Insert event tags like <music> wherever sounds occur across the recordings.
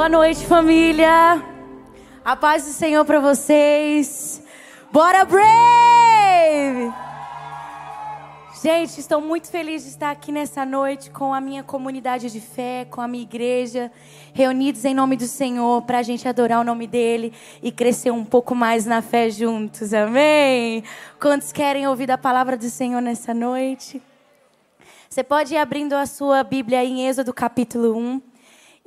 Boa noite, família. A paz do Senhor para vocês. Bora, Brave! Gente, estou muito feliz de estar aqui nessa noite com a minha comunidade de fé, com a minha igreja, reunidos em nome do Senhor, para a gente adorar o nome dEle e crescer um pouco mais na fé juntos, amém? Quantos querem ouvir a palavra do Senhor nessa noite? Você pode ir abrindo a sua Bíblia em Êxodo capítulo 1.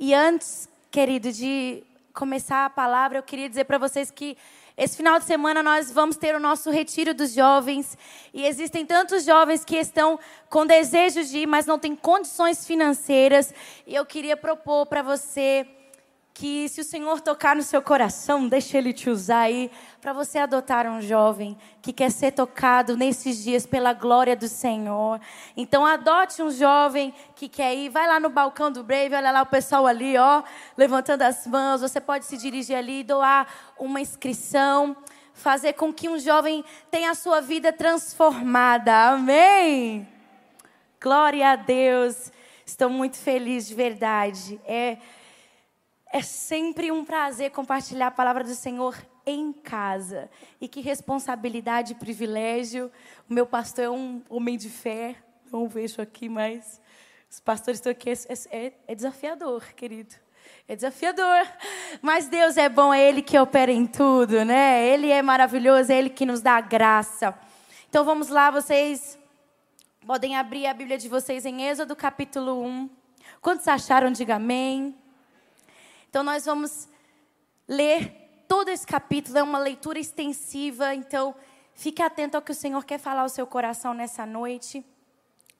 E antes querido, de começar a palavra, eu queria dizer para vocês que esse final de semana nós vamos ter o nosso retiro dos jovens. E existem tantos jovens que estão com desejo de ir, mas não têm condições financeiras. E eu queria propor para você que se o Senhor tocar no seu coração, deixe Ele te usar aí para você adotar um jovem que quer ser tocado nesses dias pela glória do Senhor. Então adote um jovem que quer ir, vai lá no balcão do Brave, olha lá o pessoal ali, ó, levantando as mãos. Você pode se dirigir ali, doar uma inscrição, fazer com que um jovem tenha a sua vida transformada. Amém. Glória a Deus. Estou muito feliz de verdade. É é sempre um prazer compartilhar a palavra do Senhor em casa. E que responsabilidade e privilégio. O meu pastor é um homem de fé. Não vejo aqui, mas os pastores estão aqui. É, é, é desafiador, querido. É desafiador. Mas Deus é bom, é Ele que opera em tudo, né? Ele é maravilhoso, é Ele que nos dá graça. Então vamos lá, vocês podem abrir a Bíblia de vocês em Êxodo capítulo 1. Quantos acharam? Diga amém. Então nós vamos ler todo esse capítulo, é uma leitura extensiva, então fique atento ao que o Senhor quer falar ao seu coração nessa noite.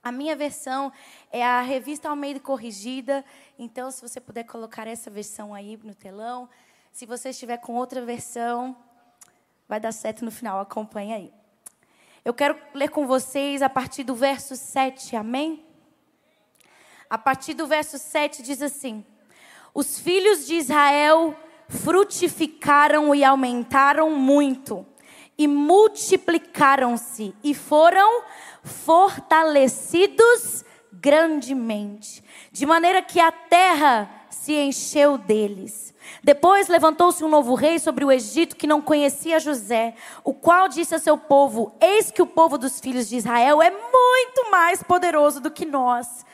A minha versão é a revista Almeida Corrigida, então se você puder colocar essa versão aí no telão. Se você estiver com outra versão, vai dar certo no final, acompanha aí. Eu quero ler com vocês a partir do verso 7, amém? A partir do verso 7 diz assim: os filhos de Israel frutificaram e aumentaram muito, e multiplicaram-se, e foram fortalecidos grandemente, de maneira que a terra se encheu deles. Depois levantou-se um novo rei sobre o Egito que não conhecia José, o qual disse a seu povo: Eis que o povo dos filhos de Israel é muito mais poderoso do que nós.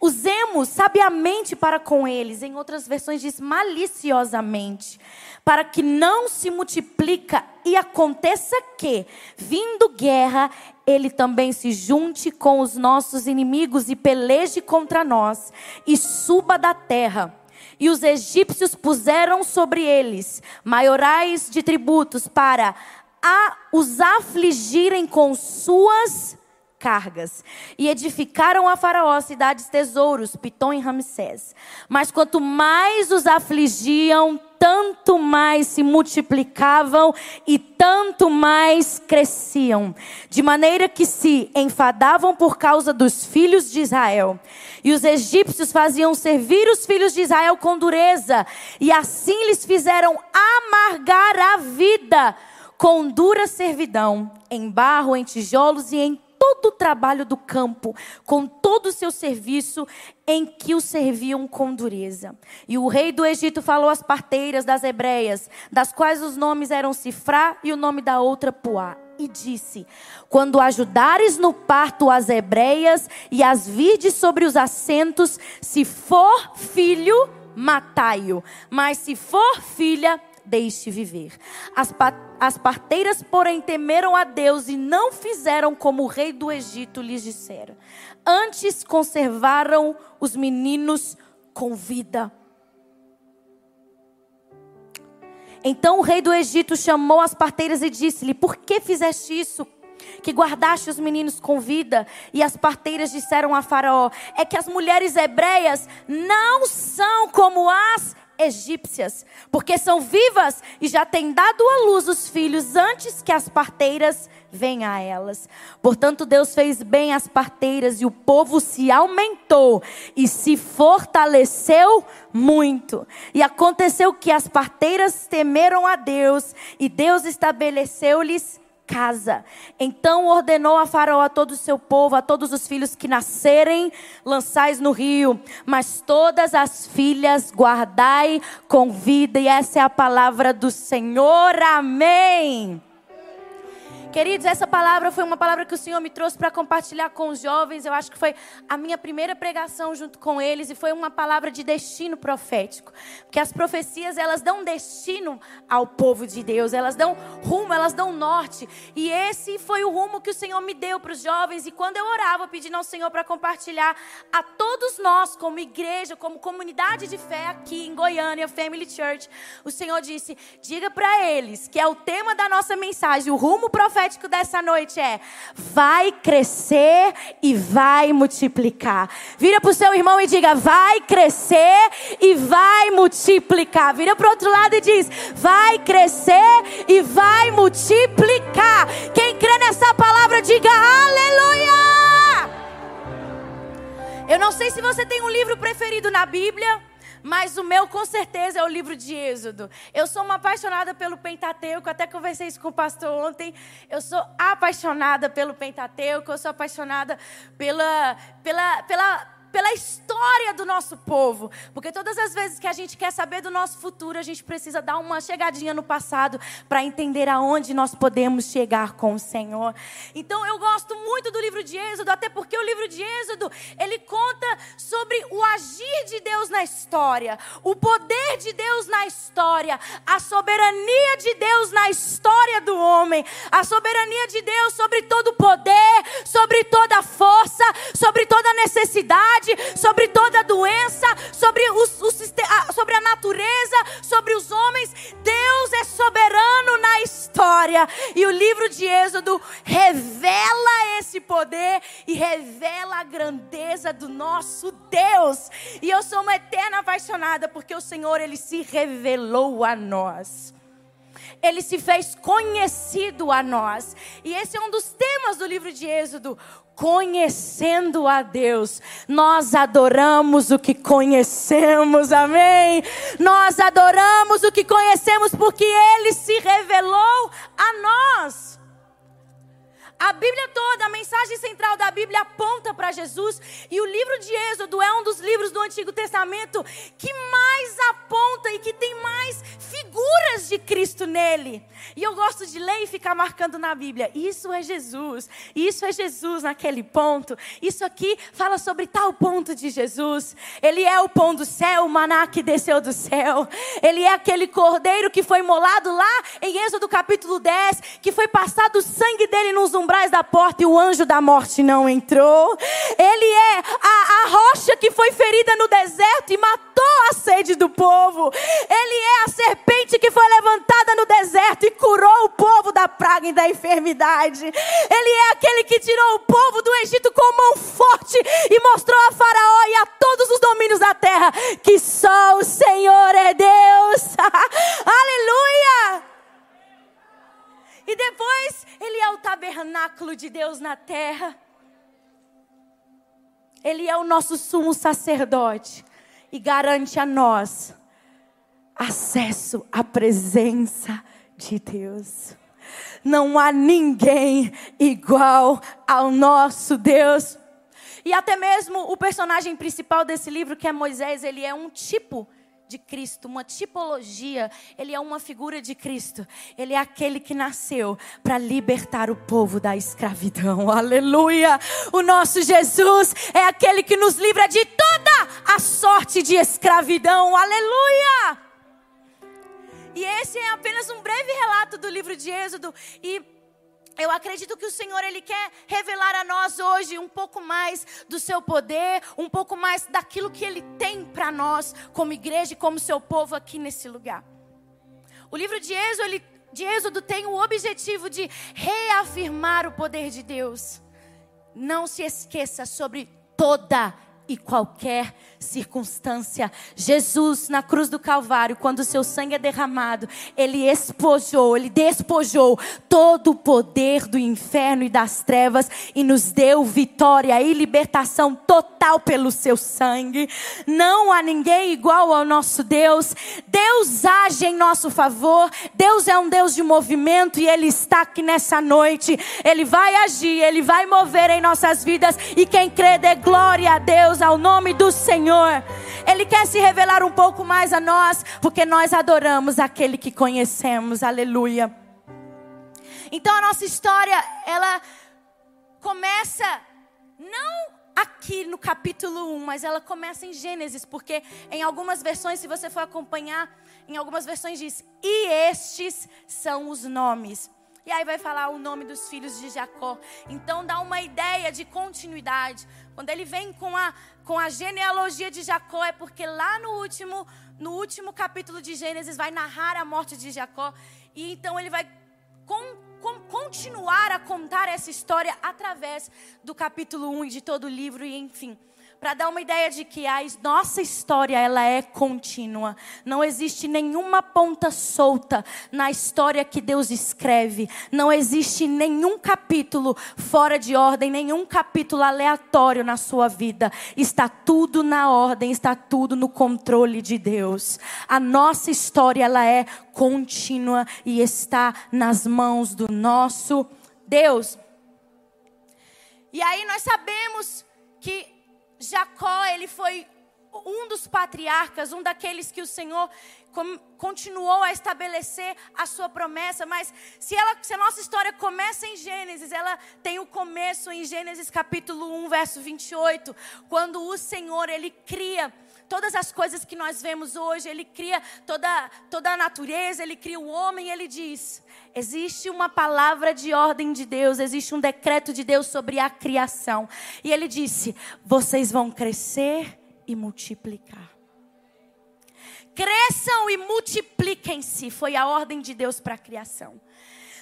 Usemos sabiamente para com eles, em outras versões diz maliciosamente, para que não se multiplica e aconteça que, vindo guerra, ele também se junte com os nossos inimigos e peleje contra nós e suba da terra. E os egípcios puseram sobre eles maiorais de tributos para a, os afligirem com suas cargas. E edificaram a Faraó cidades tesouros, Pitom e Ramsés. Mas quanto mais os afligiam, tanto mais se multiplicavam e tanto mais cresciam. De maneira que se enfadavam por causa dos filhos de Israel. E os egípcios faziam servir os filhos de Israel com dureza. E assim lhes fizeram amargar a vida com dura servidão, em barro, em tijolos e em todo o trabalho do campo, com todo o seu serviço, em que o serviam com dureza. E o rei do Egito falou às parteiras das hebreias, das quais os nomes eram Cifrá e o nome da outra Puá. E disse: Quando ajudares no parto as hebreias e as virdes sobre os assentos, se for filho, matai-o, mas se for filha, deixe viver. As, as parteiras, porém, temeram a Deus e não fizeram como o rei do Egito lhes dissera. Antes conservaram os meninos com vida. Então o rei do Egito chamou as parteiras e disse-lhe: Por que fizeste isso? Que guardaste os meninos com vida? E as parteiras disseram a Faraó: É que as mulheres hebreias não são como as egípcias, porque são vivas e já têm dado à luz os filhos antes que as parteiras venham a elas. Portanto, Deus fez bem às parteiras e o povo se aumentou e se fortaleceu muito. E aconteceu que as parteiras temeram a Deus e Deus estabeleceu-lhes casa. Então ordenou a Faraó a todo o seu povo, a todos os filhos que nascerem, lançais no rio, mas todas as filhas guardai com vida. E essa é a palavra do Senhor. Amém. Queridos, essa palavra foi uma palavra que o Senhor me trouxe para compartilhar com os jovens. Eu acho que foi a minha primeira pregação junto com eles e foi uma palavra de destino profético. Porque as profecias, elas dão destino ao povo de Deus, elas dão rumo, elas dão norte. E esse foi o rumo que o Senhor me deu para os jovens. E quando eu orava pedindo ao Senhor para compartilhar a todos nós, como igreja, como comunidade de fé aqui em Goiânia, Family Church, o Senhor disse: diga para eles que é o tema da nossa mensagem, o rumo profético profético dessa noite é: vai crescer e vai multiplicar. Vira para o seu irmão e diga: vai crescer e vai multiplicar. Vira para o outro lado e diz: vai crescer e vai multiplicar. Quem crê nessa palavra, diga aleluia. Eu não sei se você tem um livro preferido na Bíblia. Mas o meu, com certeza, é o livro de Êxodo. Eu sou uma apaixonada pelo Pentateuco, até conversei isso com o pastor ontem. Eu sou apaixonada pelo Pentateuco, eu sou apaixonada pela, pela, pela pela história do nosso povo. Porque todas as vezes que a gente quer saber do nosso futuro, a gente precisa dar uma chegadinha no passado para entender aonde nós podemos chegar com o Senhor. Então eu gosto muito do livro de Êxodo, até porque o livro de Êxodo, ele conta sobre o agir de Deus na história, o poder de Deus na história, a soberania de Deus na história do homem, a soberania de Deus sobre todo o poder, sobre toda a força, sobre toda a necessidade sobre toda doença, sobre, o, sobre a natureza, sobre os homens. Deus é soberano na história. E o livro de Êxodo revela esse poder e revela a grandeza do nosso Deus. E eu sou uma eterna apaixonada porque o Senhor ele se revelou a nós ele se fez conhecido a nós. E esse é um dos temas do livro de Êxodo conhecendo a Deus, nós adoramos o que conhecemos, amém? Nós adoramos o que conhecemos porque Ele se revelou a nós. A Bíblia toda, a mensagem central da Bíblia aponta para Jesus. E o livro de Êxodo é um dos livros do Antigo Testamento que mais aponta e que tem mais figuras de Cristo nele. E eu gosto de ler e ficar marcando na Bíblia. Isso é Jesus. Isso é Jesus naquele ponto. Isso aqui fala sobre tal ponto de Jesus. Ele é o pão do céu, o maná que desceu do céu. Ele é aquele cordeiro que foi molado lá em Êxodo capítulo 10, que foi passado o sangue dele nos da porta e o anjo da morte não entrou. Ele é a, a rocha que foi ferida no deserto e matou a sede do povo. Ele é a serpente que foi levantada no deserto e curou o povo da praga e da enfermidade. Ele é aquele que tirou o povo do Egito com mão forte e mostrou a Faraó e a todos os domínios da terra que só o Senhor é Deus. <laughs> Aleluia! E depois, ele é o tabernáculo de Deus na terra. Ele é o nosso sumo sacerdote e garante a nós acesso à presença de Deus. Não há ninguém igual ao nosso Deus. E até mesmo o personagem principal desse livro, que é Moisés, ele é um tipo de Cristo, uma tipologia, ele é uma figura de Cristo. Ele é aquele que nasceu para libertar o povo da escravidão. <laughs> Aleluia! O nosso Jesus é aquele que nos livra de toda a sorte de escravidão. Aleluia! E esse é apenas um breve relato do livro de Êxodo e eu acredito que o Senhor ele quer revelar a nós hoje um pouco mais do seu poder, um pouco mais daquilo que ele tem para nós como igreja e como seu povo aqui nesse lugar. O livro de Êxodo, ele, de Êxodo tem o objetivo de reafirmar o poder de Deus. Não se esqueça sobre toda e qualquer circunstância. Jesus, na cruz do Calvário, quando o seu sangue é derramado, ele espojou, ele despojou todo o poder do inferno e das trevas e nos deu vitória e libertação total pelo seu sangue. Não há ninguém igual ao nosso Deus. Deus age em nosso favor. Deus é um Deus de movimento e ele está aqui nessa noite. Ele vai agir, ele vai mover em nossas vidas e quem crê dê glória a Deus ao nome do Senhor. Senhor. Ele quer se revelar um pouco mais a nós, porque nós adoramos aquele que conhecemos. Aleluia. Então a nossa história, ela começa não aqui no capítulo 1, mas ela começa em Gênesis, porque em algumas versões, se você for acompanhar, em algumas versões diz: "E estes são os nomes". E aí vai falar o nome dos filhos de Jacó. Então dá uma ideia de continuidade. Quando ele vem com a, com a genealogia de Jacó, é porque lá no último, no último capítulo de Gênesis vai narrar a morte de Jacó. E então ele vai com, com, continuar a contar essa história através do capítulo 1 e de todo o livro, e enfim para dar uma ideia de que a nossa história ela é contínua. Não existe nenhuma ponta solta na história que Deus escreve. Não existe nenhum capítulo fora de ordem, nenhum capítulo aleatório na sua vida. Está tudo na ordem, está tudo no controle de Deus. A nossa história ela é contínua e está nas mãos do nosso Deus. E aí nós sabemos que Jacó, ele foi um dos patriarcas, um daqueles que o Senhor continuou a estabelecer a sua promessa, mas se, ela, se a nossa história começa em Gênesis, ela tem o começo em Gênesis capítulo 1, verso 28, quando o Senhor, ele cria todas as coisas que nós vemos hoje, ele cria toda, toda a natureza, ele cria o homem, ele diz: existe uma palavra de ordem de Deus, existe um decreto de Deus sobre a criação. E ele disse: vocês vão crescer e multiplicar. Cresçam e multipliquem-se, foi a ordem de Deus para a criação.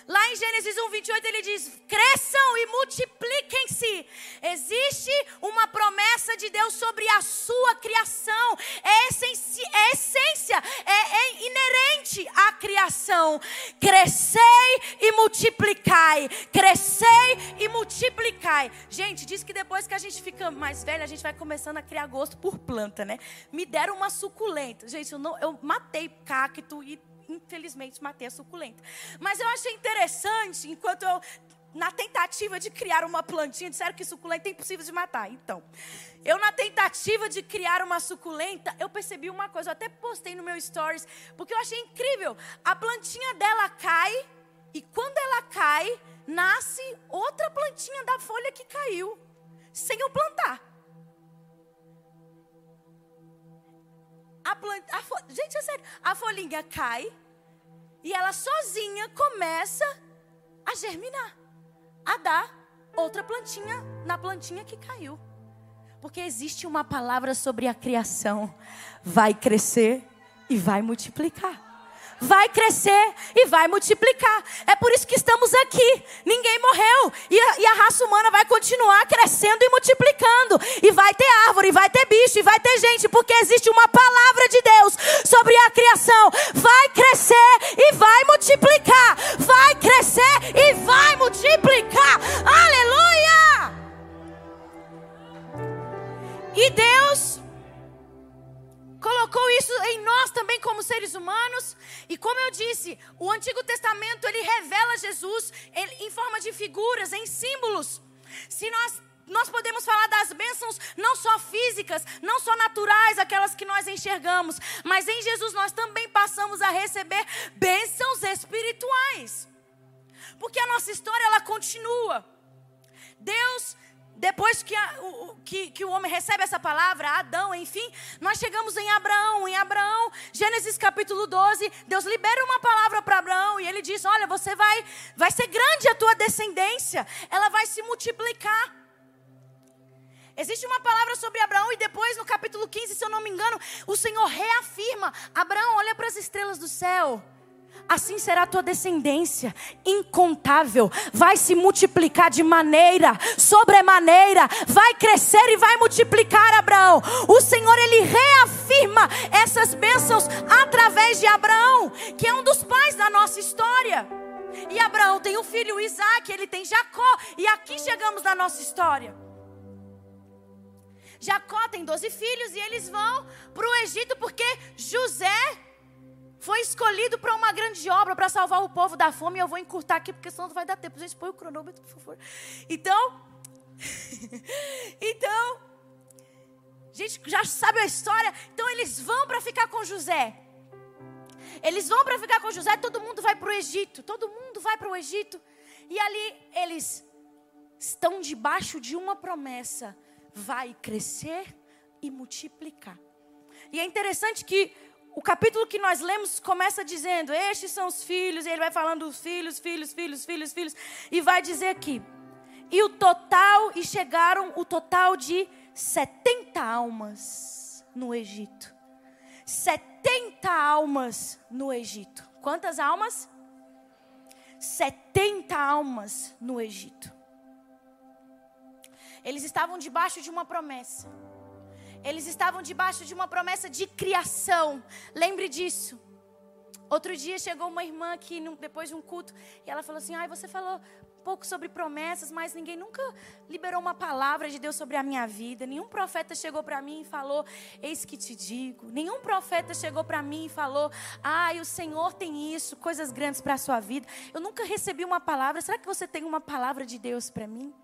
Lá em Gênesis 1, 28, ele diz: cresçam e multipliquem-se. Existe uma promessa de Deus sobre a sua criação. É, essência, é, essência, é, é inerente à criação. Crescei e multiplicai. Crescei e multiplicai. Gente, diz que depois que a gente fica mais velho, a gente vai começando a criar gosto por planta, né? Me deram uma suculenta. Gente, eu, não, eu matei cacto e infelizmente matei a suculenta. Mas eu achei interessante, enquanto eu, na tentativa de criar uma plantinha, disseram que suculenta é impossível de matar. Então, eu na tentativa de criar uma suculenta, eu percebi uma coisa, eu até postei no meu stories, porque eu achei incrível. A plantinha dela cai, e quando ela cai, nasce outra plantinha da folha que caiu, sem eu plantar. A planta, a fo... Gente, é sério. A folhinha cai e ela sozinha começa a germinar, a dar outra plantinha na plantinha que caiu. Porque existe uma palavra sobre a criação: vai crescer e vai multiplicar vai crescer e vai multiplicar. É por isso que estamos aqui. Ninguém morreu. E a, e a, raça humana vai continuar crescendo e multiplicando. E vai ter árvore, vai ter bicho, e vai ter gente, porque existe uma palavra de Deus sobre a criação. Vai crescer e vai multiplicar. Vai crescer e vai multiplicar. Aleluia! E Deus colocou isso em nós também como seres humanos. E como eu disse, o Antigo Testamento ele revela Jesus em forma de figuras, em símbolos. Se nós nós podemos falar das bênçãos não só físicas, não só naturais, aquelas que nós enxergamos, mas em Jesus nós também passamos a receber bênçãos espirituais. Porque a nossa história ela continua. Deus depois que, a, o, que, que, o homem recebe essa palavra, Adão, enfim, nós chegamos em Abraão. Em Abraão, Gênesis capítulo 12, Deus libera uma palavra para Abraão e ele diz: Olha, você vai, vai ser grande a tua descendência, ela vai se multiplicar. Existe uma palavra sobre Abraão e depois no capítulo 15, se eu não me engano, o Senhor reafirma: Abraão, olha para as estrelas do céu. Assim será a tua descendência, incontável, vai se multiplicar de maneira sobremaneira, vai crescer e vai multiplicar Abraão. O Senhor ele reafirma essas bênçãos através de Abraão, que é um dos pais da nossa história. E Abraão tem um filho, Isaac, ele tem Jacó, e aqui chegamos na nossa história. Jacó tem 12 filhos e eles vão para o Egito porque José foi escolhido para uma grande obra para salvar o povo da fome. E eu vou encurtar aqui porque senão não vai dar tempo. Gente, põe o cronômetro, por favor. Então, <laughs> então, gente já sabe a história. Então eles vão para ficar com José. Eles vão para ficar com José. Todo mundo vai para o Egito. Todo mundo vai para o Egito. E ali eles estão debaixo de uma promessa: vai crescer e multiplicar. E é interessante que o capítulo que nós lemos começa dizendo: Estes são os filhos, e ele vai falando os filhos, filhos, filhos, filhos, filhos, e vai dizer aqui. E o total, e chegaram o total de 70 almas no Egito. 70 almas no Egito. Quantas almas? 70 almas no Egito. Eles estavam debaixo de uma promessa. Eles estavam debaixo de uma promessa de criação. Lembre disso. Outro dia chegou uma irmã aqui, depois de um culto, e ela falou assim: Ai, você falou pouco sobre promessas, mas ninguém nunca liberou uma palavra de Deus sobre a minha vida. Nenhum profeta chegou para mim e falou: Eis que te digo. Nenhum profeta chegou para mim e falou: Ai, o Senhor tem isso, coisas grandes para a sua vida. Eu nunca recebi uma palavra. Será que você tem uma palavra de Deus para mim?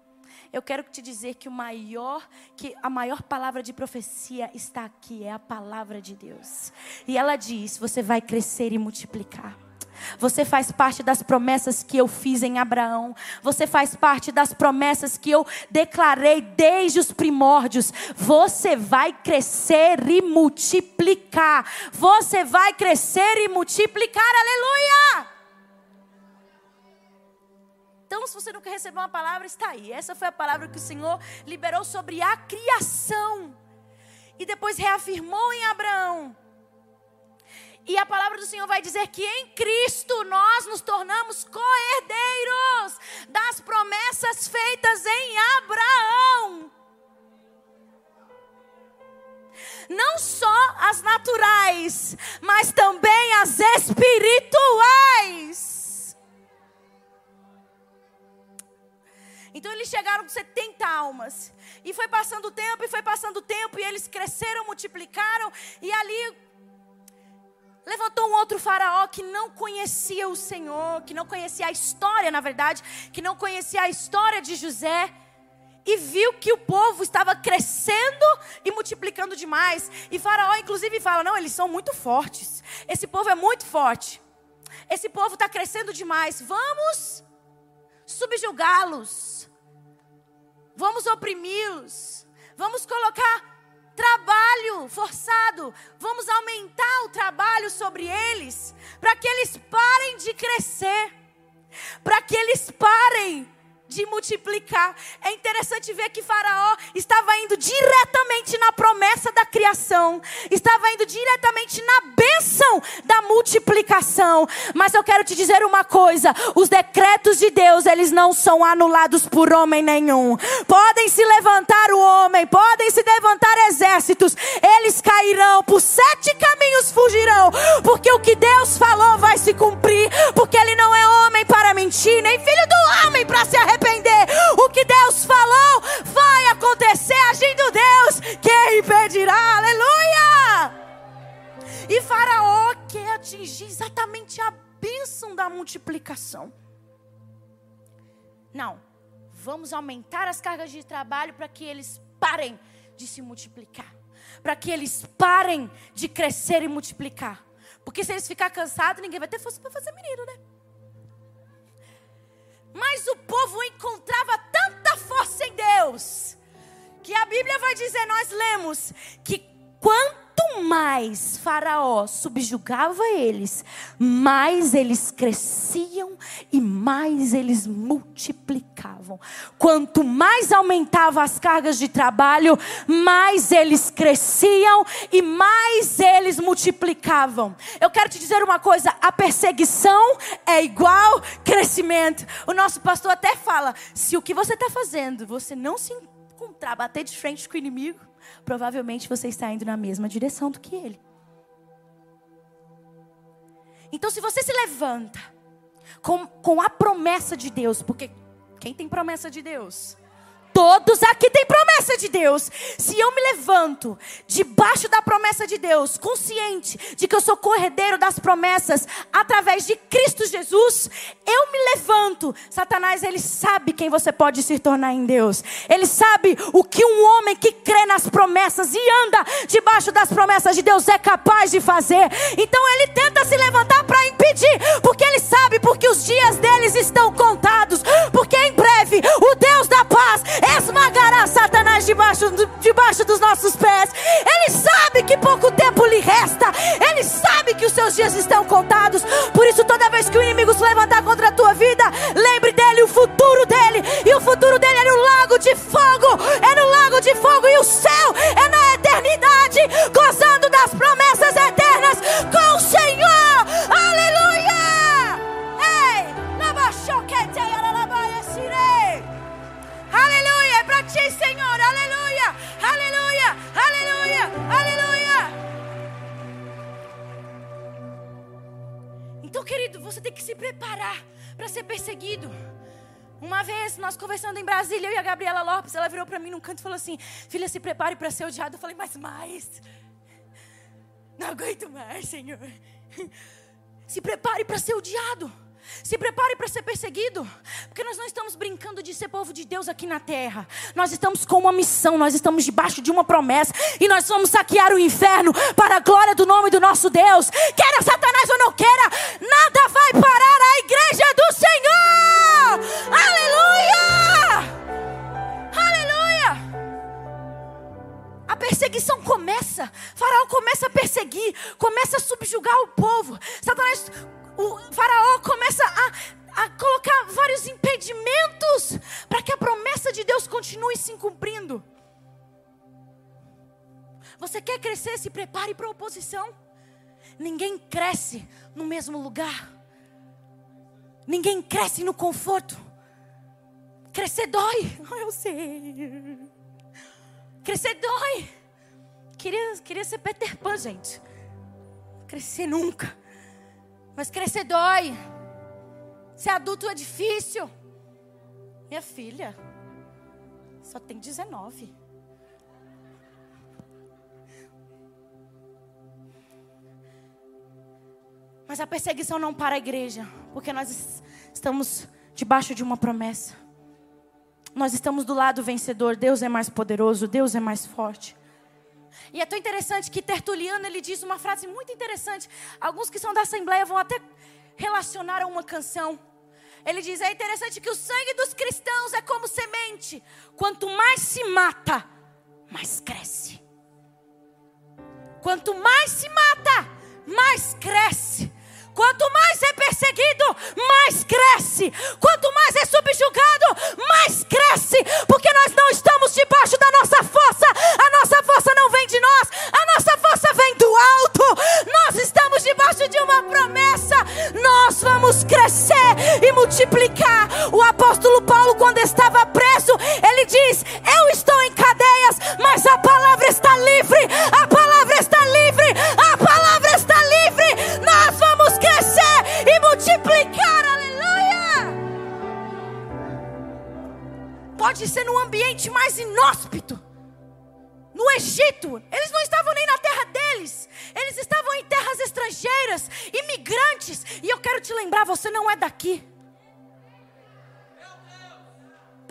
Eu quero te dizer que o maior, que a maior palavra de profecia está aqui, é a palavra de Deus. E ela diz: você vai crescer e multiplicar. Você faz parte das promessas que eu fiz em Abraão. Você faz parte das promessas que eu declarei desde os primórdios. Você vai crescer e multiplicar. Você vai crescer e multiplicar. Aleluia! Então, se você nunca recebeu uma palavra, está aí. Essa foi a palavra que o Senhor liberou sobre a criação. E depois reafirmou em Abraão. E a palavra do Senhor vai dizer que em Cristo nós nos tornamos co-herdeiros das promessas feitas em Abraão. Não só as naturais, mas também as espirituais. Então eles chegaram com 70 almas. E foi passando o tempo, e foi passando o tempo, e eles cresceram, multiplicaram, e ali levantou um outro faraó que não conhecia o Senhor, que não conhecia a história, na verdade, que não conhecia a história de José. E viu que o povo estava crescendo e multiplicando demais. E Faraó, inclusive, fala: Não, eles são muito fortes. Esse povo é muito forte. Esse povo está crescendo demais. Vamos subjugá-los. Vamos oprimi-los. Vamos colocar trabalho forçado. Vamos aumentar o trabalho sobre eles, para que eles parem de crescer, para que eles parem de multiplicar. É interessante ver que Faraó estava indo diretamente na promessa da criação, estava indo diretamente na bênção da multiplicação. Mas eu quero te dizer uma coisa: os decretos de Deus, eles não são anulados por homem nenhum. Podem se levantar o homem, podem se levantar exércitos, eles cairão, por sete caminhos fugirão, porque o que Deus falou vai se cumprir, porque ele não é homem para mentir, nem filho do homem para se arrepender arrepender. O que Deus falou vai acontecer, agindo Deus, quem impedirá? Aleluia! E Faraó quer atingir exatamente a bênção da multiplicação. Não, vamos aumentar as cargas de trabalho para que eles parem de se multiplicar, para que eles parem de crescer e multiplicar. Porque se eles ficar cansados, ninguém vai ter força para fazer menino, né? Mas o povo encontrava tanta força em Deus, que a Bíblia vai dizer, nós lemos, que quanto mais Faraó subjugava eles, mais eles cresciam e mais eles multiplicavam. Quanto mais aumentava as cargas de trabalho, mais eles cresciam e mais eles multiplicavam. Eu quero te dizer uma coisa: a perseguição é igual crescimento. O nosso pastor até fala: se o que você está fazendo, você não se encontrar, bater de frente com o inimigo, provavelmente você está indo na mesma direção do que ele. Então, se você se levanta com, com a promessa de Deus, porque quem tem promessa de Deus? Todos aqui têm promessa de Deus. Se eu me levanto debaixo da promessa de Deus, consciente de que eu sou corredeiro das promessas através de Cristo Jesus, eu me levanto. Satanás, ele sabe quem você pode se tornar em Deus. Ele sabe o que um homem que crê nas promessas e anda debaixo das promessas de Deus é capaz de fazer. Então ele tenta se levantar para impedir, porque ele sabe porque os dias deles estão contados, porque em breve o Deus da paz esmagará Satanás debaixo, debaixo dos nossos pés. Ele sabe que pouco tempo lhe resta. Ele sabe que os seus dias estão contados. Por isso, toda vez que o inimigo se levantar contra a tua vida, lembre dele, o futuro dele. E o futuro dele é no lago de fogo. É no lago de fogo. E o céu é na eternidade, gozando ser perseguido. Uma vez, nós conversando em Brasília, eu e a Gabriela Lopes, ela virou para mim num canto e falou assim: Filha, se prepare para ser odiado. Eu falei, mas mais. Não aguento mais, Senhor. Se prepare para ser odiado. Se prepare para ser perseguido, porque nós não estamos brincando de ser povo de Deus aqui na terra. Nós estamos com uma missão, nós estamos debaixo de uma promessa e nós vamos saquear o inferno para a glória do nome do nosso Deus. Queira Satanás ou não queira, nada vai parar a igreja do Senhor. Aleluia! Aleluia! A perseguição começa, Faraó começa a perseguir, começa a subjugar o povo. Satanás o Faraó começa a, a colocar vários impedimentos para que a promessa de Deus continue se cumprindo. Você quer crescer? Se prepare para a oposição. Ninguém cresce no mesmo lugar. Ninguém cresce no conforto. Crescer dói. <laughs> Eu sei. Crescer dói. Queria, queria ser Peter Pan, gente. Crescer nunca. Mas crescer dói. Ser adulto é difícil. Minha filha só tem 19. Mas a perseguição não para a igreja, porque nós estamos debaixo de uma promessa. Nós estamos do lado vencedor. Deus é mais poderoso, Deus é mais forte. E é tão interessante que Tertuliano ele diz uma frase muito interessante. Alguns que são da Assembleia vão até relacionar a uma canção. Ele diz: é interessante que o sangue dos cristãos é como semente. Quanto mais se mata, mais cresce. Quanto mais se mata, mais cresce. Quanto mais é perseguido, mais cresce. Quanto mais é subjugado, mais cresce. Porque nós não estamos debaixo da nossa força. A nossa força não vem de nós. A nossa força vem do alto. Nós estamos debaixo de uma promessa. Nós vamos crescer e multiplicar. O apóstolo Paulo, quando estava preso, ele diz: Eu estou em cadeias, mas a palavra está livre. A palavra está livre. A palavra está livre. Nós vamos crescer e multiplicar. Aleluia! Pode ser no ambiente mais inóspito. No Egito, eles não estavam nem na terra deles, eles estavam em terras estrangeiras, imigrantes. E eu quero te lembrar: você não é daqui.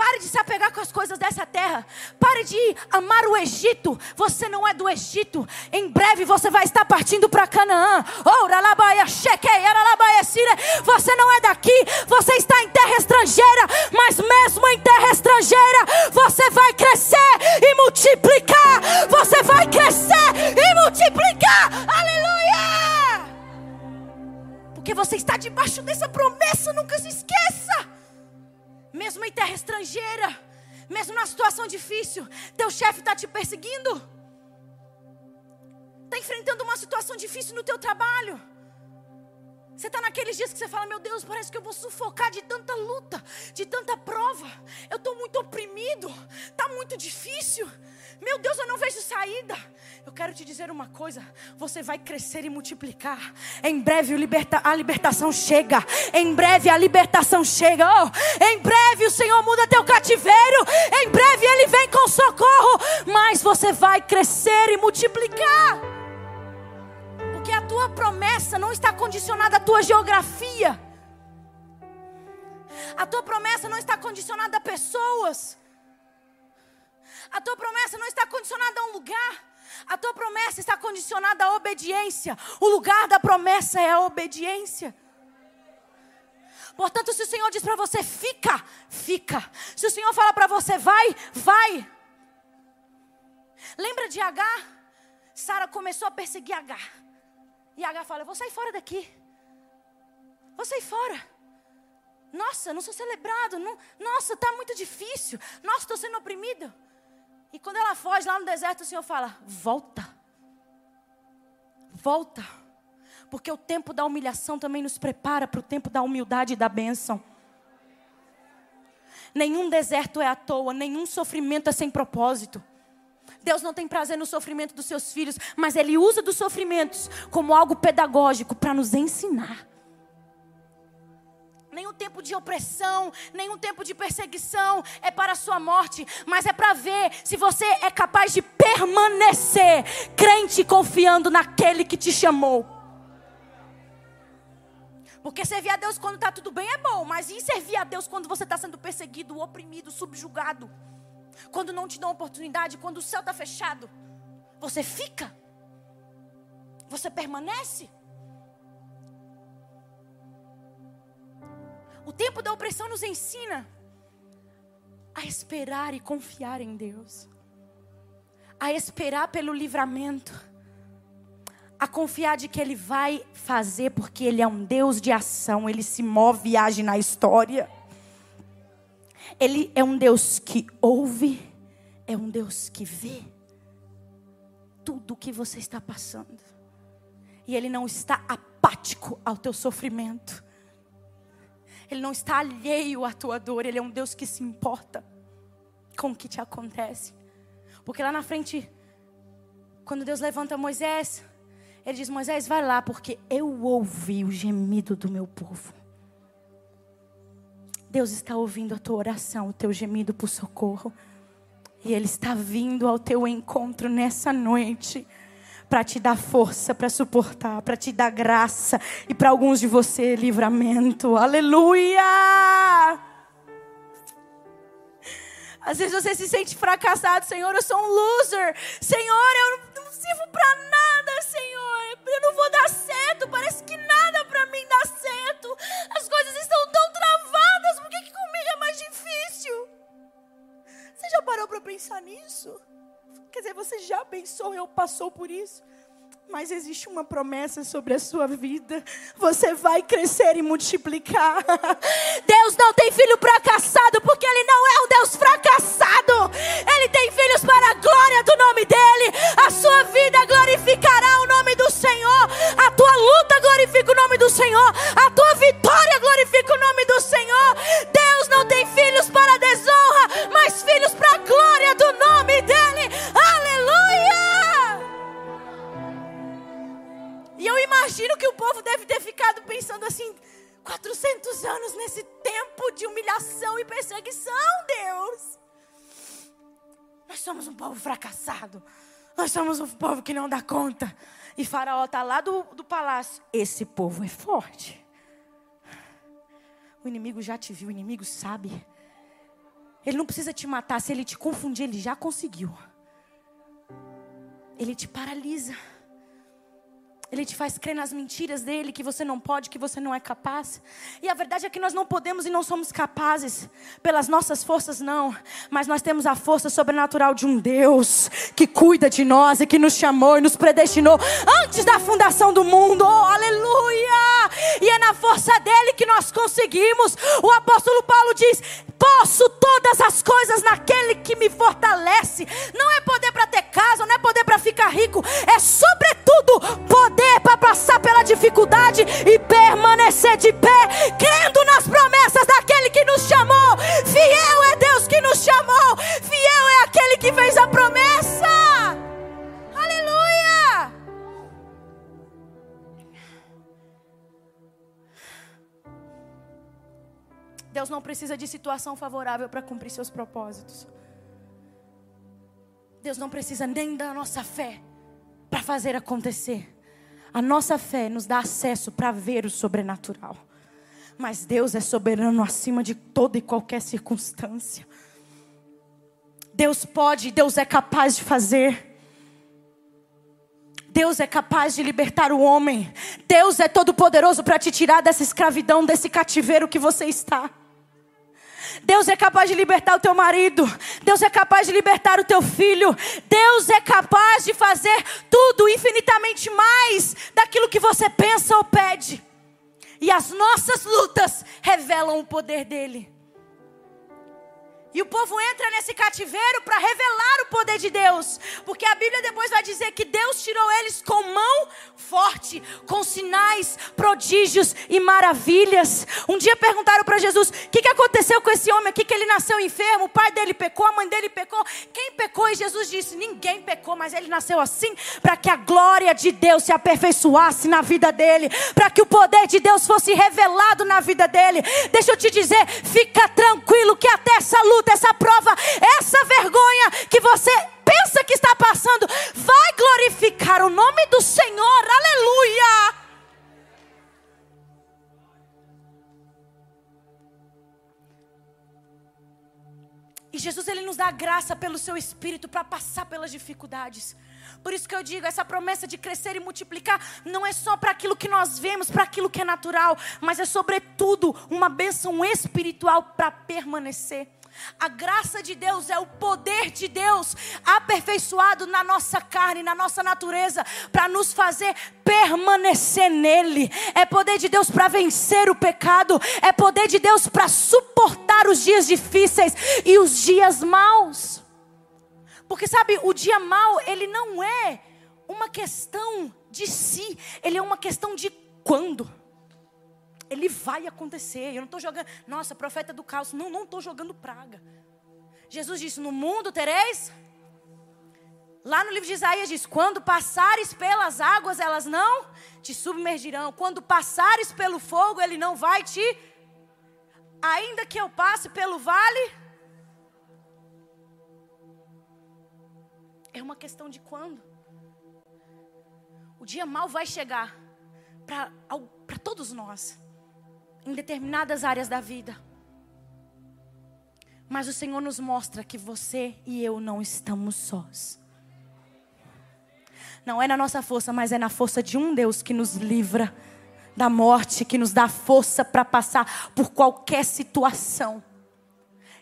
Pare de se apegar com as coisas dessa terra. Pare de amar o Egito. Você não é do Egito. Em breve você vai estar partindo para Canaã. Você não é daqui. Você está em terra estrangeira. Mas mesmo em terra estrangeira, você vai crescer e multiplicar. Você vai crescer e multiplicar. Aleluia! Porque você está debaixo dessa promessa. Nunca se esqueça. Mesmo em terra estrangeira, mesmo na situação difícil, teu chefe está te perseguindo. Está enfrentando uma situação difícil no teu trabalho. Você está naqueles dias que você fala, meu Deus, parece que eu vou sufocar de tanta luta, de tanta prova. Eu estou muito oprimido, está muito difícil. Meu Deus, eu não vejo saída. Eu quero te dizer uma coisa: você vai crescer e multiplicar. Em breve a libertação chega. Em breve a libertação chega. Oh, em breve o Senhor muda teu cativeiro. Em breve Ele vem com socorro. Mas você vai crescer e multiplicar. Tua promessa não está condicionada à tua geografia. A tua promessa não está condicionada a pessoas. A tua promessa não está condicionada a um lugar. A tua promessa está condicionada à obediência. O lugar da promessa é a obediência. Portanto, se o Senhor diz para você fica, fica. Se o Senhor fala para você vai, vai. Lembra de Agar? Sara começou a perseguir Agar. E Agar fala: Vou sair fora daqui. Vou sair fora. Nossa, não sou celebrado. Não, nossa, está muito difícil. Nossa, estou sendo oprimido. E quando ela foge lá no deserto, o Senhor fala: volta. Volta. Porque o tempo da humilhação também nos prepara para o tempo da humildade e da bênção. Nenhum deserto é à toa, nenhum sofrimento é sem propósito. Deus não tem prazer no sofrimento dos seus filhos, mas Ele usa dos sofrimentos como algo pedagógico para nos ensinar nenhum tempo de opressão, nenhum tempo de perseguição é para a sua morte, mas é para ver se você é capaz de permanecer crente confiando naquele que te chamou. Porque servir a Deus quando está tudo bem é bom, mas e servir a Deus quando você está sendo perseguido, oprimido, subjugado? Quando não te dão oportunidade, quando o céu está fechado, você fica? Você permanece? O tempo da opressão nos ensina a esperar e confiar em Deus, a esperar pelo livramento, a confiar de que Ele vai fazer, porque Ele é um Deus de ação, Ele se move e age na história. Ele é um Deus que ouve, é um Deus que vê tudo o que você está passando. E Ele não está apático ao teu sofrimento. Ele não está alheio à tua dor, Ele é um Deus que se importa com o que te acontece. Porque lá na frente, quando Deus levanta Moisés, Ele diz: Moisés, vai lá, porque eu ouvi o gemido do meu povo. Deus está ouvindo a tua oração, o teu gemido por socorro. E Ele está vindo ao teu encontro nessa noite para te dar força para suportar, para te dar graça e para alguns de você livramento. Aleluia! Às vezes você se sente fracassado, Senhor, eu sou um loser. Senhor, eu não sirvo para nada, Senhor. Eu não vou dar certo, parece que nada para mim dá certo. As coisas estão tão difícil? Você já parou para pensar nisso? Quer dizer, você já pensou, eu passou por isso? Mas existe uma promessa sobre a sua vida. Você vai crescer e multiplicar. <laughs> Deus não tem filho fracassado, porque Ele não é um Deus fracassado. Ele tem filhos para a glória do nome dEle. A sua vida glorificará o nome do Senhor. A tua luta glorifica o nome do Senhor. A tua vitória glorifica o nome do Senhor. Povo fracassado. Nós somos um povo que não dá conta. E Faraó está lá do, do palácio. Esse povo é forte. O inimigo já te viu, o inimigo sabe. Ele não precisa te matar. Se ele te confundir, ele já conseguiu. Ele te paralisa. Ele te faz crer nas mentiras dele, que você não pode, que você não é capaz. E a verdade é que nós não podemos e não somos capazes. Pelas nossas forças, não. Mas nós temos a força sobrenatural de um Deus que cuida de nós e que nos chamou e nos predestinou antes da fundação do mundo. Oh, aleluia! E é na força dele que nós conseguimos. O apóstolo Paulo diz: Posso todas as coisas naquele que me fortalece. Não é poder para ter casa, não é poder para ficar rico. É, sobretudo, poder para passar pela dificuldade e permanecer de pé, crendo nas promessas daquele que nos chamou. Fiel é Deus que nos chamou, fiel é aquele que fez a promessa. Deus não precisa de situação favorável para cumprir seus propósitos. Deus não precisa nem da nossa fé para fazer acontecer. A nossa fé nos dá acesso para ver o sobrenatural. Mas Deus é soberano acima de toda e qualquer circunstância. Deus pode, Deus é capaz de fazer. Deus é capaz de libertar o homem. Deus é todo poderoso para te tirar dessa escravidão, desse cativeiro que você está. Deus é capaz de libertar o teu marido. Deus é capaz de libertar o teu filho. Deus é capaz de fazer tudo infinitamente mais daquilo que você pensa ou pede. E as nossas lutas revelam o poder dele. E o povo entra nesse cativeiro para revelar o poder de Deus. Porque a Bíblia depois vai dizer que Deus tirou eles com mão forte, com sinais, prodígios e maravilhas. Um dia perguntaram para Jesus: o que, que aconteceu com esse homem aqui? Que ele nasceu enfermo, o pai dele pecou, a mãe dele pecou. Quem pecou? E Jesus disse: ninguém pecou, mas ele nasceu assim para que a glória de Deus se aperfeiçoasse na vida dele, para que o poder de Deus fosse revelado na vida dele. Deixa eu te dizer: fica tranquilo que até essa luta luta, essa prova, essa vergonha que você pensa que está passando, vai glorificar o nome do Senhor. Aleluia! E Jesus ele nos dá graça pelo seu espírito para passar pelas dificuldades. Por isso que eu digo, essa promessa de crescer e multiplicar não é só para aquilo que nós vemos, para aquilo que é natural, mas é sobretudo uma bênção espiritual para permanecer. A graça de Deus é o poder de Deus aperfeiçoado na nossa carne, na nossa natureza, para nos fazer permanecer nele. É poder de Deus para vencer o pecado, é poder de Deus para suportar os dias difíceis e os dias maus. Porque sabe, o dia mau, ele não é uma questão de si, ele é uma questão de quando ele vai acontecer. Eu não estou jogando, nossa, profeta do caos. Não, não estou jogando praga. Jesus disse: No mundo tereis. Lá no livro de Isaías diz: Quando passares pelas águas, elas não te submergirão. Quando passares pelo fogo, ele não vai te. Ainda que eu passe pelo vale. É uma questão de quando. O dia mal vai chegar para todos nós em determinadas áreas da vida. Mas o Senhor nos mostra que você e eu não estamos sós. Não é na nossa força, mas é na força de um Deus que nos livra da morte, que nos dá força para passar por qualquer situação.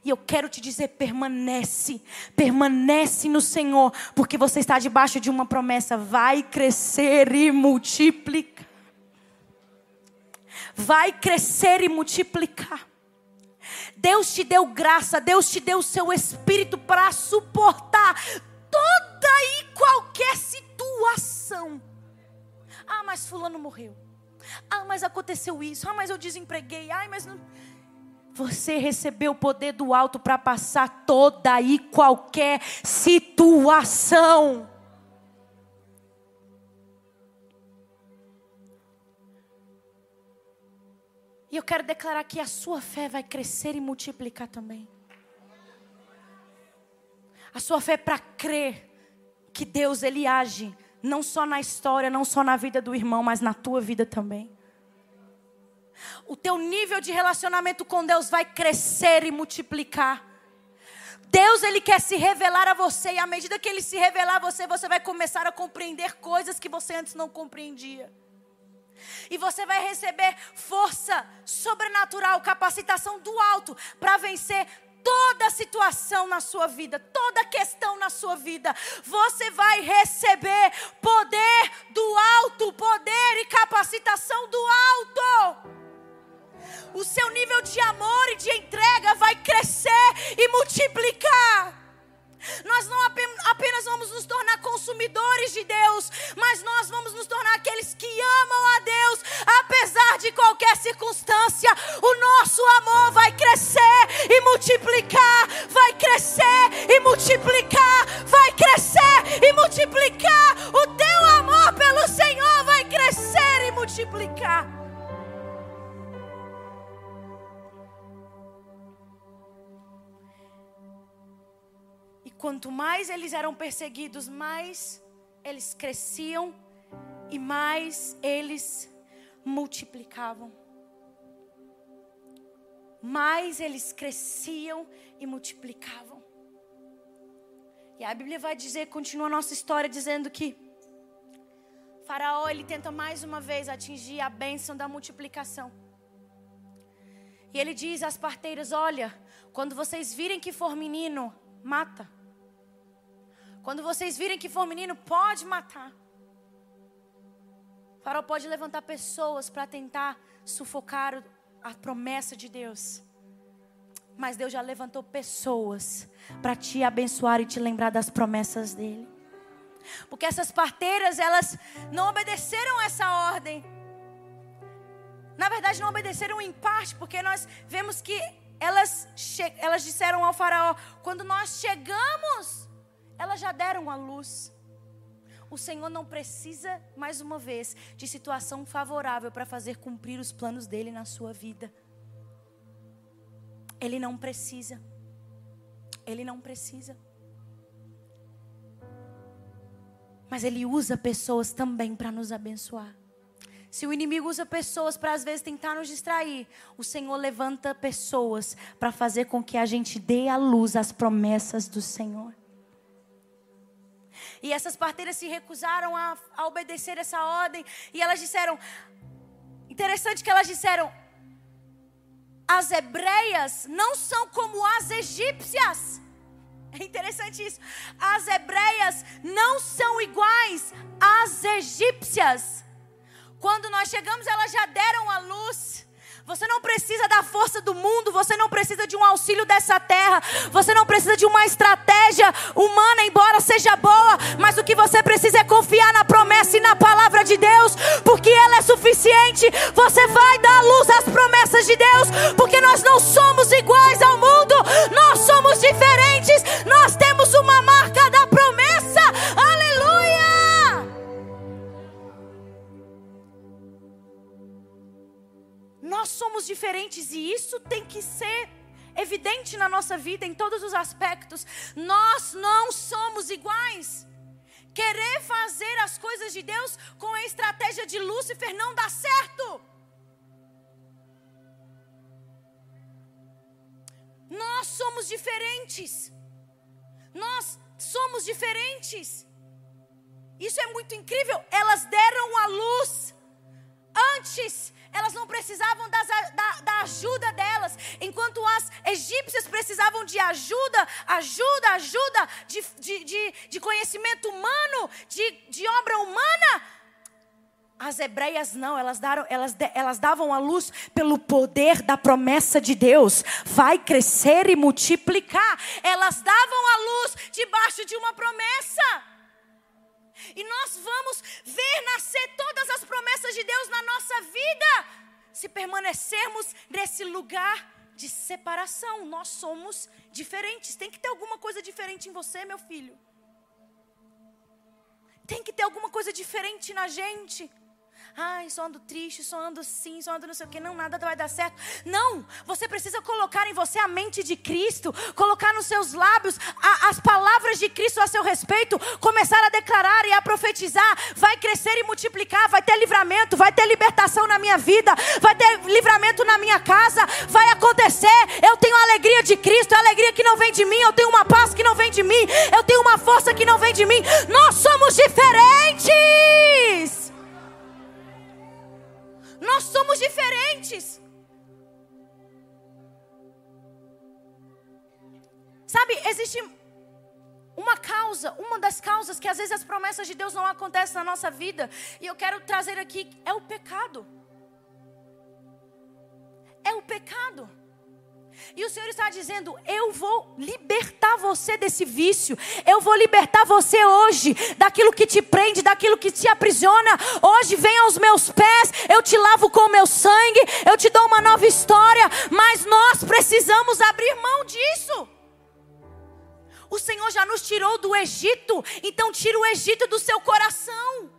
E eu quero te dizer: permanece, permanece no Senhor, porque você está debaixo de uma promessa, vai crescer e multiplicar vai crescer e multiplicar. Deus te deu graça, Deus te deu o seu espírito para suportar toda e qualquer situação. Ah, mas fulano morreu. Ah, mas aconteceu isso. Ah, mas eu desempreguei. Ah, mas não... Você recebeu o poder do alto para passar toda e qualquer situação. E eu quero declarar que a sua fé vai crescer e multiplicar também. A sua fé é para crer que Deus ele age não só na história, não só na vida do irmão, mas na tua vida também. O teu nível de relacionamento com Deus vai crescer e multiplicar. Deus ele quer se revelar a você e à medida que ele se revelar a você, você vai começar a compreender coisas que você antes não compreendia. E você vai receber força sobrenatural, capacitação do alto para vencer toda situação na sua vida, toda questão na sua vida. Você vai receber poder do alto, poder e capacitação do alto o seu nível de amor e de entrega vai crescer e multiplicar. Nós não apenas vamos nos tornar consumidores de Deus, mas nós vamos nos tornar aqueles que amam a Deus, apesar de qualquer circunstância. O nosso amor vai crescer e multiplicar, quanto mais eles eram perseguidos, mais eles cresciam e mais eles multiplicavam. Mais eles cresciam e multiplicavam. E a Bíblia vai dizer, continua a nossa história dizendo que Faraó ele tenta mais uma vez atingir a bênção da multiplicação. E ele diz às parteiras: Olha, quando vocês virem que for menino, mata. Quando vocês virem que for menino, pode matar. O farol pode levantar pessoas para tentar sufocar a promessa de Deus. Mas Deus já levantou pessoas para te abençoar e te lembrar das promessas dele. Porque essas parteiras, elas não obedeceram essa ordem. Na verdade, não obedeceram em parte, porque nós vemos que elas, elas disseram ao faraó: quando nós chegamos elas já deram a luz. O Senhor não precisa, mais uma vez, de situação favorável para fazer cumprir os planos dele na sua vida. Ele não precisa. Ele não precisa. Mas ele usa pessoas também para nos abençoar. Se o inimigo usa pessoas para às vezes tentar nos distrair, o Senhor levanta pessoas para fazer com que a gente dê à luz as promessas do Senhor. E essas parteiras se recusaram a, a obedecer essa ordem. E elas disseram: interessante que elas disseram, as hebreias não são como as egípcias. É interessante isso. As hebreias não são iguais às egípcias. Quando nós chegamos, elas já deram a luz. Você não precisa da força do mundo, você não precisa de um auxílio dessa terra, você não precisa de uma estratégia humana, embora seja boa, mas o que você precisa é confiar na promessa e na palavra de Deus, porque ela é suficiente. Você vai dar luz às promessas de Deus, porque nós não somos iguais ao mundo, nós somos diferentes, nós temos Nós somos diferentes e isso tem que ser evidente na nossa vida em todos os aspectos. Nós não somos iguais. Querer fazer as coisas de Deus com a estratégia de Lúcifer não dá certo. Nós somos diferentes. Nós somos diferentes. Isso é muito incrível. Elas deram a luz antes elas não precisavam das, da, da, ajuda delas, enquanto as egípcias precisavam de ajuda, ajuda, ajuda, de, de, de, de conhecimento humano, de, de obra humana. As hebreias não, elas, daram, elas, elas davam a luz pelo poder da promessa de Deus. Vai crescer e multiplicar. Elas davam a luz debaixo de uma promessa. E nós vamos ver nascer todas as promessas de Deus na nossa vida, se permanecermos nesse lugar de separação. Nós somos diferentes. Tem que ter alguma coisa diferente em você, meu filho. Tem que ter alguma coisa diferente na gente. Ai, só ando triste, só ando sim, só ando não sei o que, não, nada vai dar certo. Não, você precisa colocar em você a mente de Cristo, colocar nos seus lábios a, as palavras de Cristo a seu respeito, começar a declarar e a profetizar. Vai crescer e multiplicar, vai ter livramento, vai ter libertação na minha vida, vai ter livramento na minha casa, vai acontecer. Eu tenho alegria alegria de Cristo, a alegria que não vem de mim. Eu tenho uma paz que não vem de mim. Eu tenho uma força que não vem de mim. Nós somos diferentes. Nós somos diferentes. Sabe, existe uma causa, uma das causas que às vezes as promessas de Deus não acontecem na nossa vida, e eu quero trazer aqui, é o pecado. É o pecado. E o Senhor está dizendo: Eu vou libertar você desse vício. Eu vou libertar você hoje daquilo que te prende, daquilo que te aprisiona. Hoje vem aos meus pés, eu te lavo com o meu sangue, eu te dou uma nova história. Mas nós precisamos abrir mão disso. O Senhor já nos tirou do Egito, então tira o Egito do seu coração.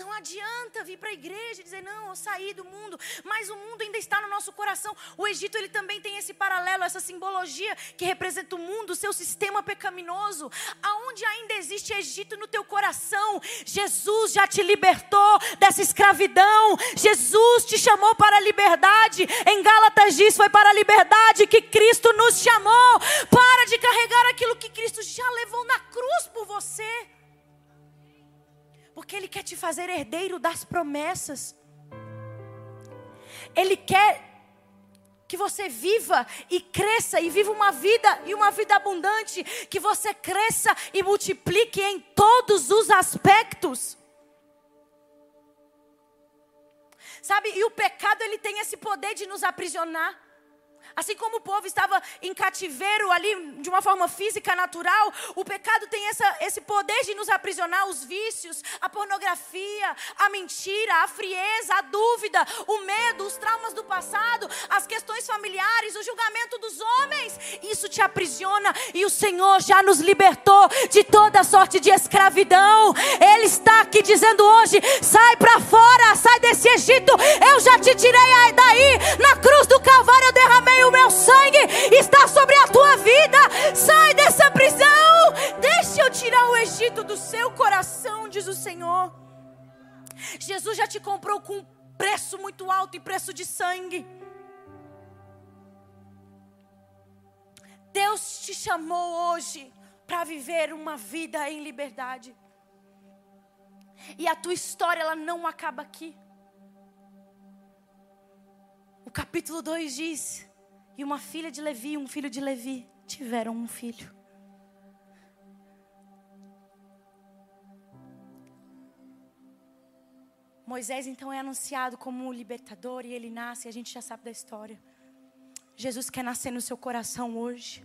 Não adianta vir para a igreja e dizer, não, eu saí do mundo, mas o mundo ainda está no nosso coração. O Egito ele também tem esse paralelo, essa simbologia que representa o mundo, o seu sistema pecaminoso. Aonde ainda existe Egito no teu coração, Jesus já te libertou dessa escravidão. Jesus te chamou para a liberdade. Em Gálatas diz, foi para a liberdade que Cristo nos chamou. Para de carregar aquilo que Cristo já levou na cruz por você. Porque Ele quer te fazer herdeiro das promessas. Ele quer que você viva e cresça e viva uma vida e uma vida abundante, que você cresça e multiplique em todos os aspectos. Sabe? E o pecado ele tem esse poder de nos aprisionar. Assim como o povo estava em cativeiro ali de uma forma física natural, o pecado tem essa, esse poder de nos aprisionar, os vícios, a pornografia, a mentira, a frieza, a dúvida, o medo, os traumas do passado, as questões familiares, o julgamento dos homens. Isso te aprisiona e o Senhor já nos libertou de toda sorte de escravidão. Ele está aqui dizendo hoje: sai para fora, sai desse Egito. Eu já te tirei daí. Na cruz do Calvário eu derramei o meu sangue está sobre a tua vida. Sai dessa prisão. Deixa eu tirar o Egito do seu coração, diz o Senhor. Jesus já te comprou com preço muito alto e preço de sangue. Deus te chamou hoje para viver uma vida em liberdade. E a tua história ela não acaba aqui. O capítulo 2 diz e uma filha de Levi um filho de Levi tiveram um filho. Moisés então é anunciado como o libertador e ele nasce, a gente já sabe da história. Jesus quer nascer no seu coração hoje.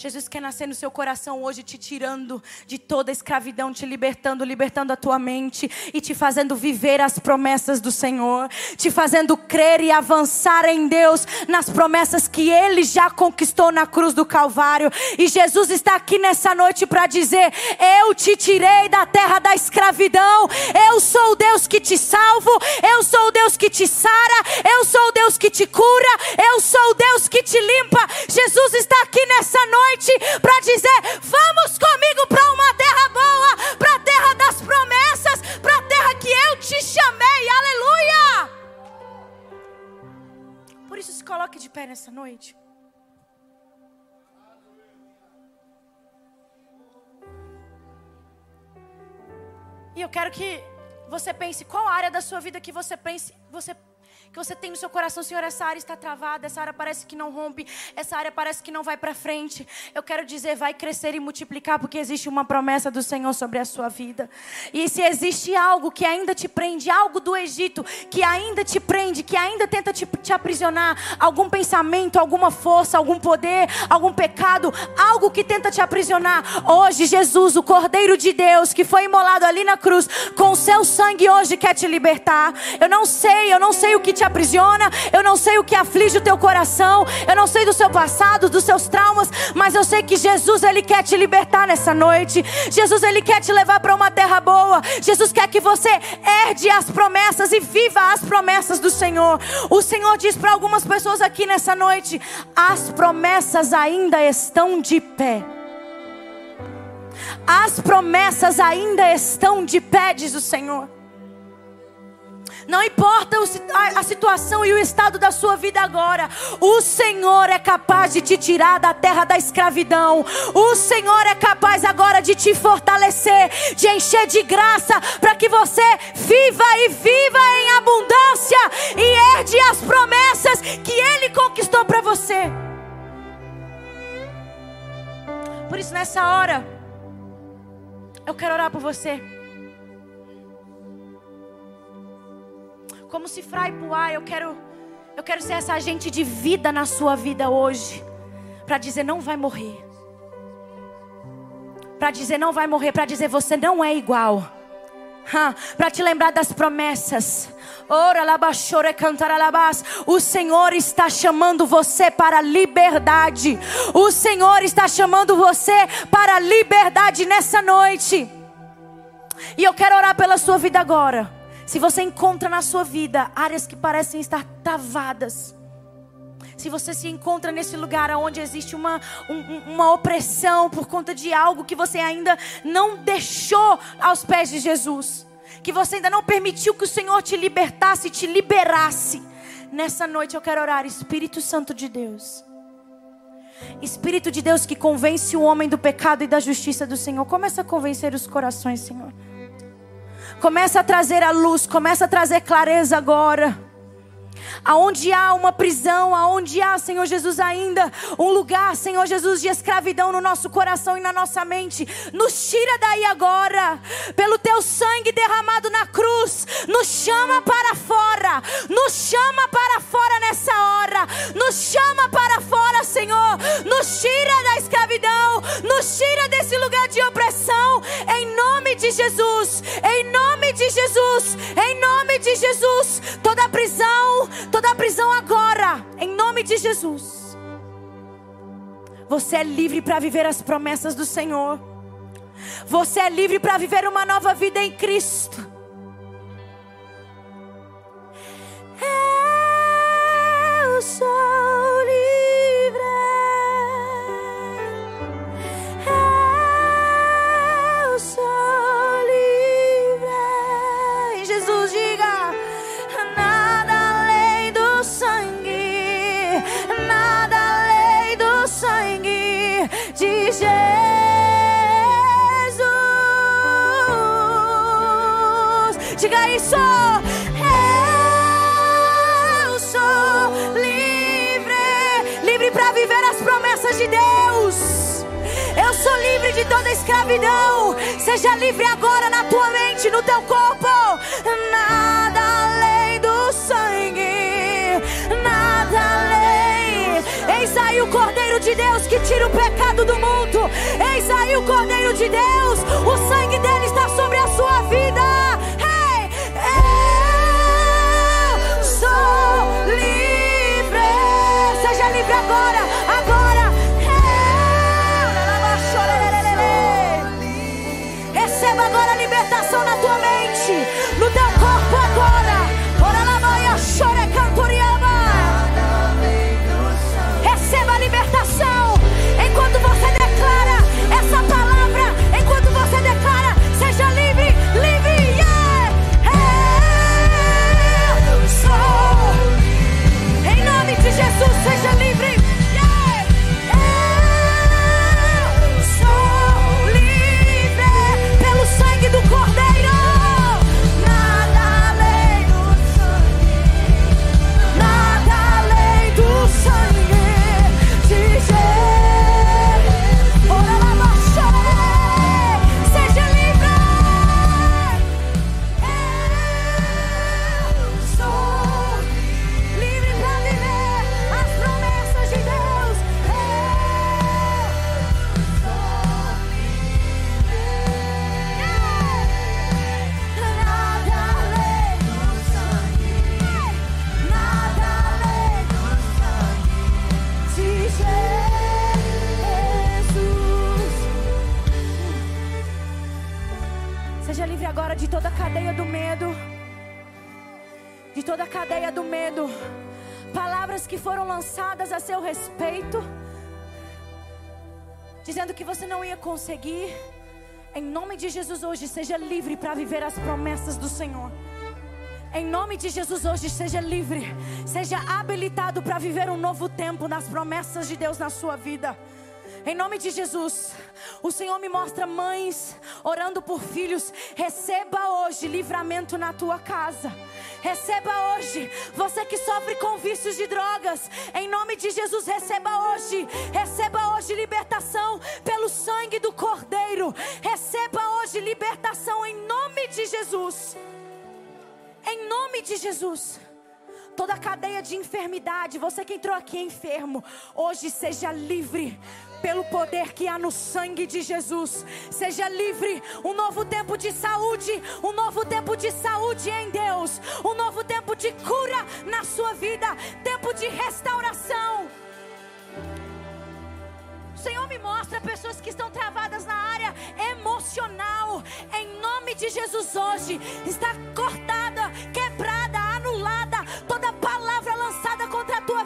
Jesus quer nascer no seu coração hoje, te tirando de toda escravidão, te libertando, libertando a tua mente e te fazendo viver as promessas do Senhor, te fazendo crer e avançar em Deus nas promessas que Ele já conquistou na cruz do Calvário. E Jesus está aqui nessa noite para dizer: Eu te tirei da terra da escravidão, eu sou o Deus que te salvo, eu sou o Deus que te sara, eu sou o Deus que te cura, eu sou o Deus que te limpa. Jesus está aqui nessa noite para dizer: vamos comigo para uma terra boa, para a terra das promessas, para a terra que eu te chamei. Aleluia! Por isso, se coloque de pé nessa noite. E eu quero que você pense qual área da sua vida que você pense, você que você tem no seu coração, Senhor, essa área está travada, essa área parece que não rompe, essa área parece que não vai para frente. Eu quero dizer, vai crescer e multiplicar, porque existe uma promessa do Senhor sobre a sua vida. E se existe algo que ainda te prende, algo do Egito que ainda te prende, que ainda tenta te, te aprisionar, algum pensamento, alguma força, algum poder, algum pecado, algo que tenta te aprisionar, hoje Jesus, o Cordeiro de Deus, que foi imolado ali na cruz, com o seu sangue hoje quer te libertar. Eu não sei, eu não sei o que te te aprisiona, eu não sei o que aflige o teu coração, eu não sei do seu passado, dos seus traumas, mas eu sei que Jesus ele quer te libertar nessa noite. Jesus ele quer te levar para uma terra boa. Jesus quer que você herde as promessas e viva as promessas do Senhor. O Senhor diz para algumas pessoas aqui nessa noite: as promessas ainda estão de pé. As promessas ainda estão de pé, diz o Senhor. Não importa a situação e o estado da sua vida agora, o Senhor é capaz de te tirar da terra da escravidão. O Senhor é capaz agora de te fortalecer, de encher de graça, para que você viva e viva em abundância e herde as promessas que Ele conquistou para você. Por isso, nessa hora, eu quero orar por você. Como se Frai Puá, eu quero, eu quero ser essa agente de vida na sua vida hoje. Para dizer, não vai morrer. Para dizer, não vai morrer. Para dizer, você não é igual. Para te lembrar das promessas. Ora, cantar alabás. O Senhor está chamando você para a liberdade. O Senhor está chamando você para a liberdade nessa noite. E eu quero orar pela sua vida agora. Se você encontra na sua vida áreas que parecem estar travadas, se você se encontra nesse lugar onde existe uma, um, uma opressão por conta de algo que você ainda não deixou aos pés de Jesus, que você ainda não permitiu que o Senhor te libertasse, te liberasse, nessa noite eu quero orar, Espírito Santo de Deus. Espírito de Deus que convence o homem do pecado e da justiça do Senhor, começa a convencer os corações, Senhor. Começa a trazer a luz, começa a trazer clareza agora. Aonde há uma prisão, aonde há, Senhor Jesus, ainda um lugar, Senhor Jesus, de escravidão no nosso coração e na nossa mente, nos tira daí agora, pelo teu sangue derramado na cruz, nos chama para fora, nos chama prisão, toda prisão agora, em nome de Jesus. Você é livre para viver as promessas do Senhor. Você é livre para viver uma nova vida em Cristo. Eu sou Isso. Eu sou livre, livre para viver as promessas de Deus. Eu sou livre de toda escravidão. Seja livre agora na tua mente, no teu corpo. Nada além do sangue, nada além. Eis aí o Cordeiro de Deus que tira o pecado do mundo. Eis aí o Cordeiro de Deus. Em nome de Jesus hoje, seja livre para viver as promessas do Senhor. Em nome de Jesus, hoje seja livre, seja habilitado para viver um novo tempo nas promessas de Deus na sua vida. Em nome de Jesus, o Senhor me mostra mães orando por filhos. Receba hoje livramento na tua casa. Receba hoje, você que sofre com vícios de drogas, em nome de Jesus, receba hoje, receba hoje libertação pelo sangue do Cordeiro, receba hoje libertação em nome de Jesus. Em nome de Jesus. Toda cadeia de enfermidade, você que entrou aqui enfermo, hoje seja livre pelo poder que há no sangue de Jesus. Seja livre, um novo tempo de saúde, um novo tempo de saúde em Deus, um novo tempo de cura na sua vida, tempo de restauração. O Senhor me mostra pessoas que estão travadas na área emocional. Em nome de Jesus, hoje está cortada, quebrada,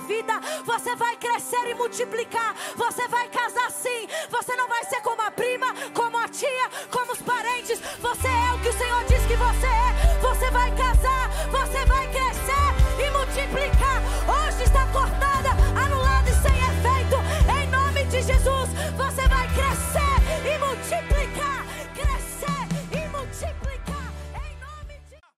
vida, você vai crescer e multiplicar, você vai casar sim, você não vai ser como a prima, como a tia, como os parentes, você é o que o Senhor diz que você é, você vai casar, você vai crescer e multiplicar. Hoje está cortada, anulada e sem efeito, em nome de Jesus, você